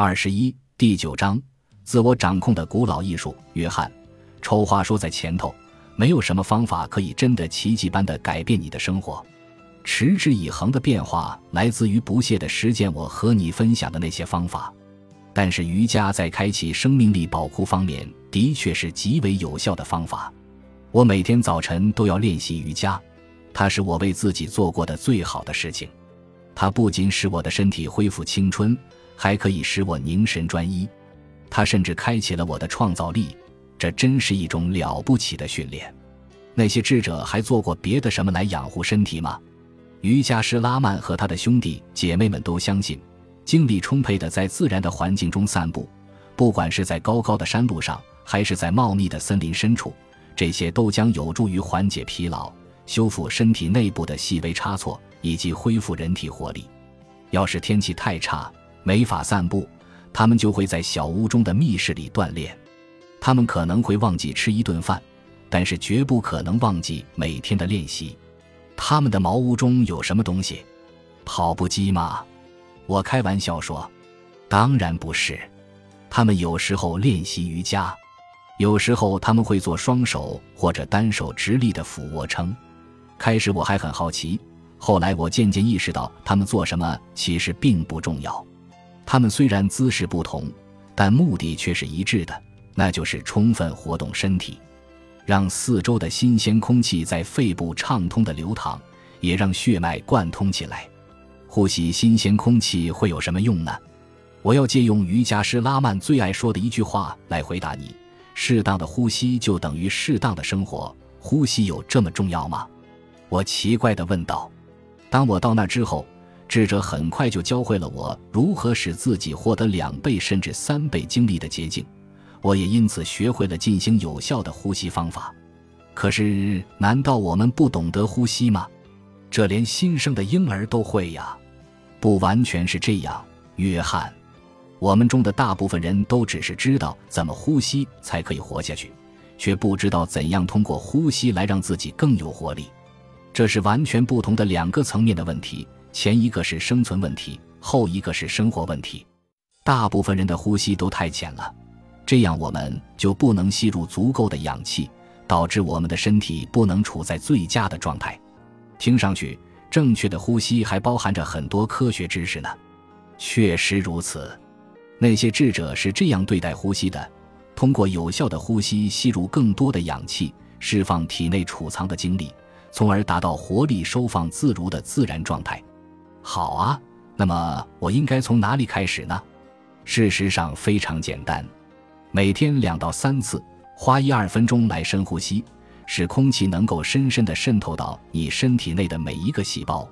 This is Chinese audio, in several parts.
二十一第九章，自我掌控的古老艺术。约翰，丑话说在前头，没有什么方法可以真的奇迹般的改变你的生活。持之以恒的变化来自于不懈的实践。我和你分享的那些方法，但是瑜伽在开启生命力宝库方面的确是极为有效的方法。我每天早晨都要练习瑜伽，它是我为自己做过的最好的事情。它不仅使我的身体恢复青春。还可以使我凝神专一，它甚至开启了我的创造力，这真是一种了不起的训练。那些智者还做过别的什么来养护身体吗？瑜伽师拉曼和他的兄弟姐妹们都相信，精力充沛的在自然的环境中散步，不管是在高高的山路上，还是在茂密的森林深处，这些都将有助于缓解疲劳、修复身体内部的细微差错以及恢复人体活力。要是天气太差，没法散步，他们就会在小屋中的密室里锻炼。他们可能会忘记吃一顿饭，但是绝不可能忘记每天的练习。他们的茅屋中有什么东西？跑步机吗？我开玩笑说，当然不是。他们有时候练习瑜伽，有时候他们会做双手或者单手直立的俯卧撑。开始我还很好奇，后来我渐渐意识到，他们做什么其实并不重要。他们虽然姿势不同，但目的却是一致的，那就是充分活动身体，让四周的新鲜空气在肺部畅通的流淌，也让血脉贯通起来。呼吸新鲜空气会有什么用呢？我要借用瑜伽师拉曼最爱说的一句话来回答你：适当的呼吸就等于适当的生活。呼吸有这么重要吗？我奇怪地问道。当我到那之后。智者很快就教会了我如何使自己获得两倍甚至三倍精力的捷径，我也因此学会了进行有效的呼吸方法。可是，难道我们不懂得呼吸吗？这连新生的婴儿都会呀！不完全是这样，约翰。我们中的大部分人都只是知道怎么呼吸才可以活下去，却不知道怎样通过呼吸来让自己更有活力。这是完全不同的两个层面的问题。前一个是生存问题，后一个是生活问题。大部分人的呼吸都太浅了，这样我们就不能吸入足够的氧气，导致我们的身体不能处在最佳的状态。听上去，正确的呼吸还包含着很多科学知识呢。确实如此，那些智者是这样对待呼吸的：通过有效的呼吸，吸入更多的氧气，释放体内储藏的精力，从而达到活力收放自如的自然状态。好啊，那么我应该从哪里开始呢？事实上非常简单，每天两到三次，花一二分钟来深呼吸，使空气能够深深的渗透到你身体内的每一个细胞。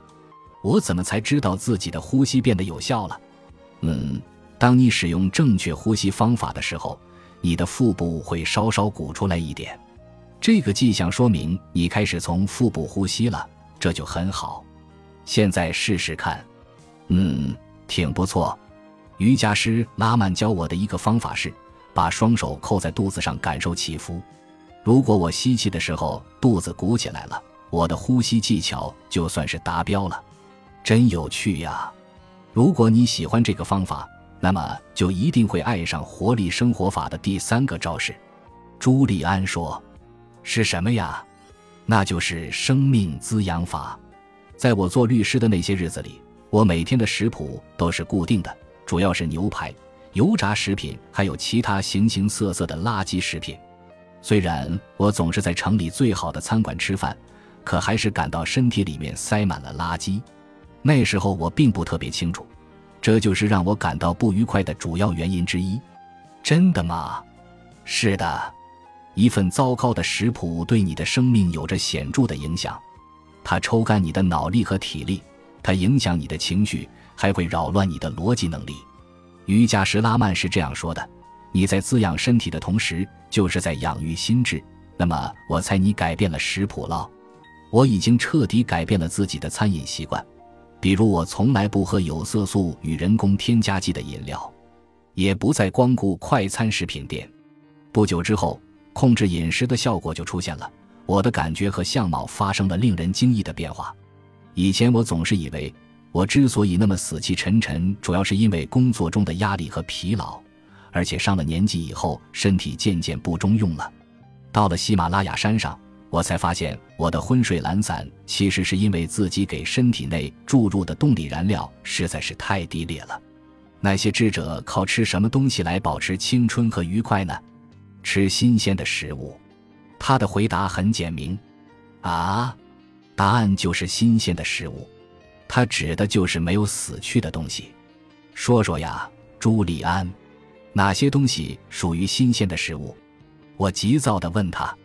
我怎么才知道自己的呼吸变得有效了？嗯，当你使用正确呼吸方法的时候，你的腹部会稍稍鼓出来一点，这个迹象说明你开始从腹部呼吸了，这就很好。现在试试看，嗯，挺不错。瑜伽师拉曼教我的一个方法是，把双手扣在肚子上，感受起伏。如果我吸气的时候肚子鼓起来了，我的呼吸技巧就算是达标了。真有趣呀！如果你喜欢这个方法，那么就一定会爱上活力生活法的第三个招式。朱利安说：“是什么呀？那就是生命滋养法。”在我做律师的那些日子里，我每天的食谱都是固定的，主要是牛排、油炸食品，还有其他形形色色的垃圾食品。虽然我总是在城里最好的餐馆吃饭，可还是感到身体里面塞满了垃圾。那时候我并不特别清楚，这就是让我感到不愉快的主要原因之一。真的吗？是的，一份糟糕的食谱对你的生命有着显著的影响。它抽干你的脑力和体力，它影响你的情绪，还会扰乱你的逻辑能力。瑜伽师拉曼是这样说的：“你在滋养身体的同时，就是在养育心智。”那么，我猜你改变了食谱了。我已经彻底改变了自己的餐饮习惯，比如我从来不喝有色素与人工添加剂的饮料，也不再光顾快餐食品店。不久之后，控制饮食的效果就出现了。我的感觉和相貌发生了令人惊异的变化。以前我总是以为我之所以那么死气沉沉，主要是因为工作中的压力和疲劳，而且上了年纪以后，身体渐渐不中用了。到了喜马拉雅山上，我才发现我的昏睡懒散，其实是因为自己给身体内注入的动力燃料实在是太低劣了。那些智者靠吃什么东西来保持青春和愉快呢？吃新鲜的食物。他的回答很简明。啊，答案就是新鲜的食物。他指的就是没有死去的东西。说说呀，朱利安，哪些东西属于新鲜的食物？我急躁地问他。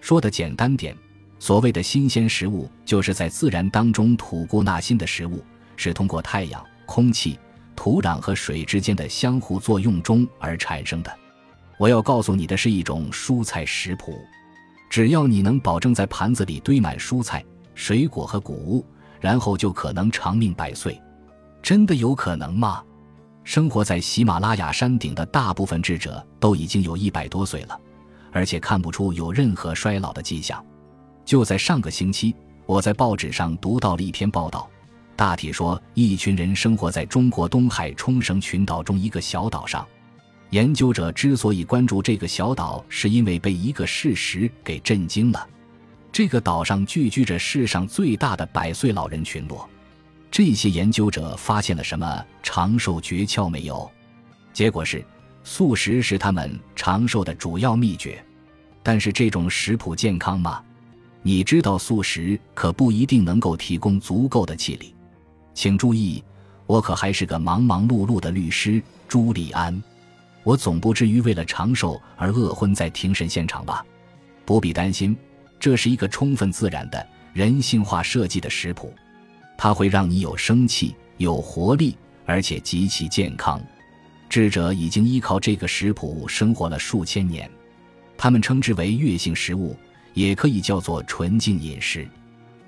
说的简单点，所谓的新鲜食物，就是在自然当中吐故纳新的食物，是通过太阳、空气。土壤和水之间的相互作用中而产生的。我要告诉你的是一种蔬菜食谱，只要你能保证在盘子里堆满蔬菜、水果和谷物，然后就可能长命百岁。真的有可能吗？生活在喜马拉雅山顶的大部分智者都已经有一百多岁了，而且看不出有任何衰老的迹象。就在上个星期，我在报纸上读到了一篇报道。大体说，一群人生活在中国东海冲绳群岛中一个小岛上。研究者之所以关注这个小岛，是因为被一个事实给震惊了：这个岛上聚居着世上最大的百岁老人群落。这些研究者发现了什么长寿诀窍没有？结果是，素食是他们长寿的主要秘诀。但是这种食谱健康吗？你知道，素食可不一定能够提供足够的气力。请注意，我可还是个忙忙碌碌的律师朱利安，我总不至于为了长寿而饿昏在庭审现场吧？不必担心，这是一个充分自然的人性化设计的食谱，它会让你有生气、有活力，而且极其健康。智者已经依靠这个食谱生活了数千年，他们称之为月性食物，也可以叫做纯净饮食。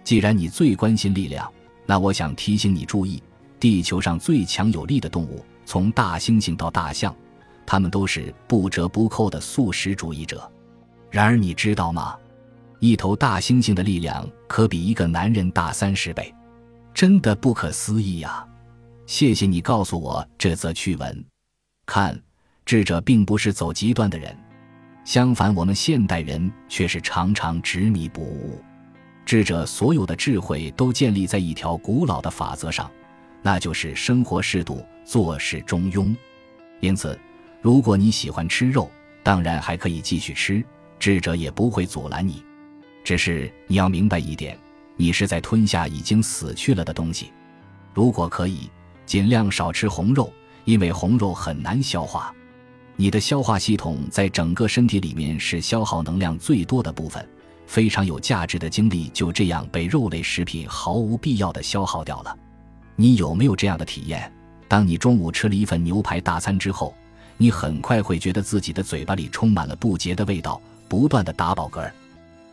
既然你最关心力量，那我想提醒你注意，地球上最强有力的动物，从大猩猩到大象，他们都是不折不扣的素食主义者。然而你知道吗？一头大猩猩的力量可比一个男人大三十倍，真的不可思议呀！谢谢你告诉我这则趣闻。看，智者并不是走极端的人，相反，我们现代人却是常常执迷不悟。智者所有的智慧都建立在一条古老的法则上，那就是生活适度，做事中庸。因此，如果你喜欢吃肉，当然还可以继续吃，智者也不会阻拦你。只是你要明白一点，你是在吞下已经死去了的东西。如果可以，尽量少吃红肉，因为红肉很难消化。你的消化系统在整个身体里面是消耗能量最多的部分。非常有价值的精力就这样被肉类食品毫无必要的消耗掉了。你有没有这样的体验？当你中午吃了一份牛排大餐之后，你很快会觉得自己的嘴巴里充满了不洁的味道，不断的打饱嗝。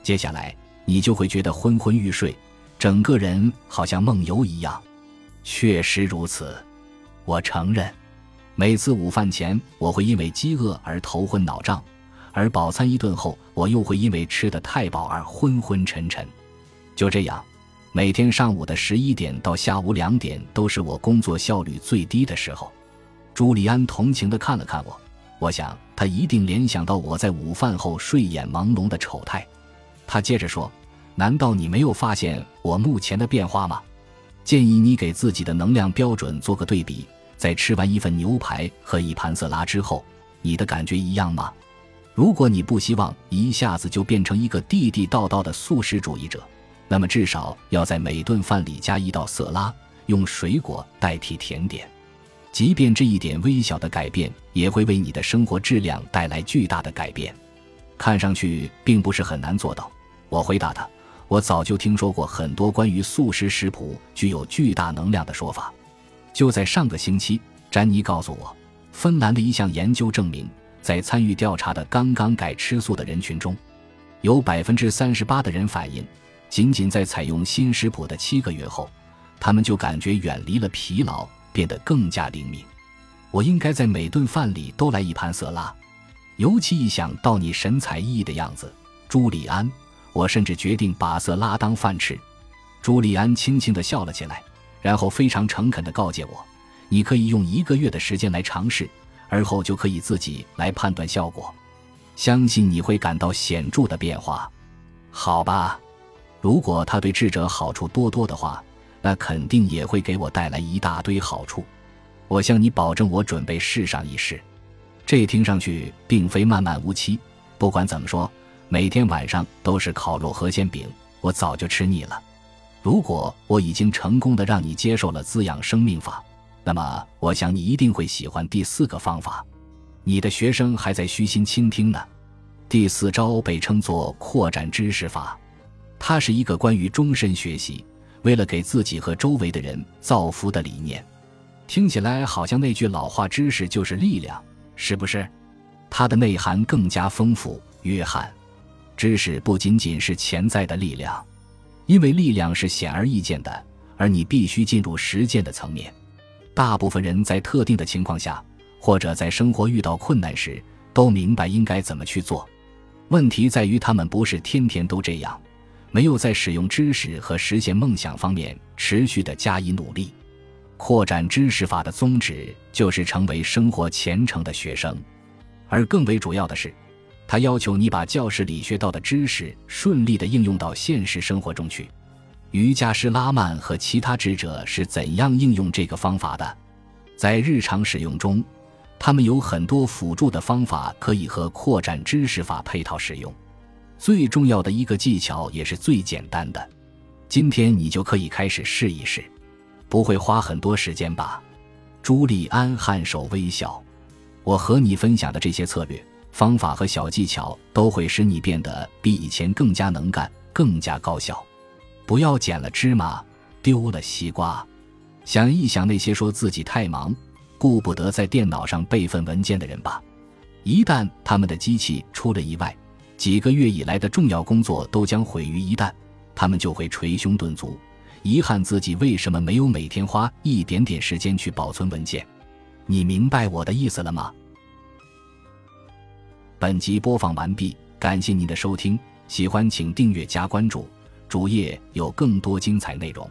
接下来你就会觉得昏昏欲睡，整个人好像梦游一样。确实如此，我承认，每次午饭前我会因为饥饿而头昏脑胀。而饱餐一顿后，我又会因为吃得太饱而昏昏沉沉。就这样，每天上午的十一点到下午两点都是我工作效率最低的时候。朱利安同情地看了看我，我想他一定联想到我在午饭后睡眼朦胧的丑态。他接着说：“难道你没有发现我目前的变化吗？建议你给自己的能量标准做个对比，在吃完一份牛排和一盘色拉之后，你的感觉一样吗？”如果你不希望一下子就变成一个地地道道的素食主义者，那么至少要在每顿饭里加一道色拉，用水果代替甜点。即便这一点微小的改变，也会为你的生活质量带来巨大的改变。看上去并不是很难做到。我回答他：“我早就听说过很多关于素食食谱具有巨大能量的说法。就在上个星期，詹妮告诉我，芬兰的一项研究证明。”在参与调查的刚刚改吃素的人群中，有百分之三十八的人反映，仅仅在采用新食谱的七个月后，他们就感觉远离了疲劳，变得更加灵敏。我应该在每顿饭里都来一盘色拉，尤其一想到你神采奕奕的样子，朱利安，我甚至决定把色拉当饭吃。朱利安轻轻地笑了起来，然后非常诚恳地告诫我：“你可以用一个月的时间来尝试，而后就可以自己来判断效果。相信你会感到显著的变化。”好吧，如果他对智者好处多多的话，那肯定也会给我带来一大堆好处。我向你保证，我准备试上一试。这听上去并非漫漫无期。不管怎么说，每天晚上都是烤肉和煎饼，我早就吃腻了。如果我已经成功的让你接受了滋养生命法，那么我想你一定会喜欢第四个方法。你的学生还在虚心倾听呢。第四招被称作扩展知识法，它是一个关于终身学习，为了给自己和周围的人造福的理念。听起来好像那句老话：“知识就是力量”，是不是？它的内涵更加丰富。约翰，知识不仅仅是潜在的力量。因为力量是显而易见的，而你必须进入实践的层面。大部分人在特定的情况下，或者在生活遇到困难时，都明白应该怎么去做。问题在于他们不是天天都这样，没有在使用知识和实现梦想方面持续的加以努力。扩展知识法的宗旨就是成为生活虔诚的学生，而更为主要的是。他要求你把教室里学到的知识顺利地应用到现实生活中去。瑜伽师拉曼和其他智者是怎样应用这个方法的？在日常使用中，他们有很多辅助的方法可以和扩展知识法配套使用。最重要的一个技巧也是最简单的，今天你就可以开始试一试，不会花很多时间吧？朱利安颔首微笑。我和你分享的这些策略。方法和小技巧都会使你变得比以前更加能干、更加高效。不要捡了芝麻丢了西瓜。想一想那些说自己太忙，顾不得在电脑上备份文件的人吧。一旦他们的机器出了意外，几个月以来的重要工作都将毁于一旦，他们就会捶胸顿足，遗憾自己为什么没有每天花一点点时间去保存文件。你明白我的意思了吗？本集播放完毕，感谢您的收听，喜欢请订阅加关注，主页有更多精彩内容。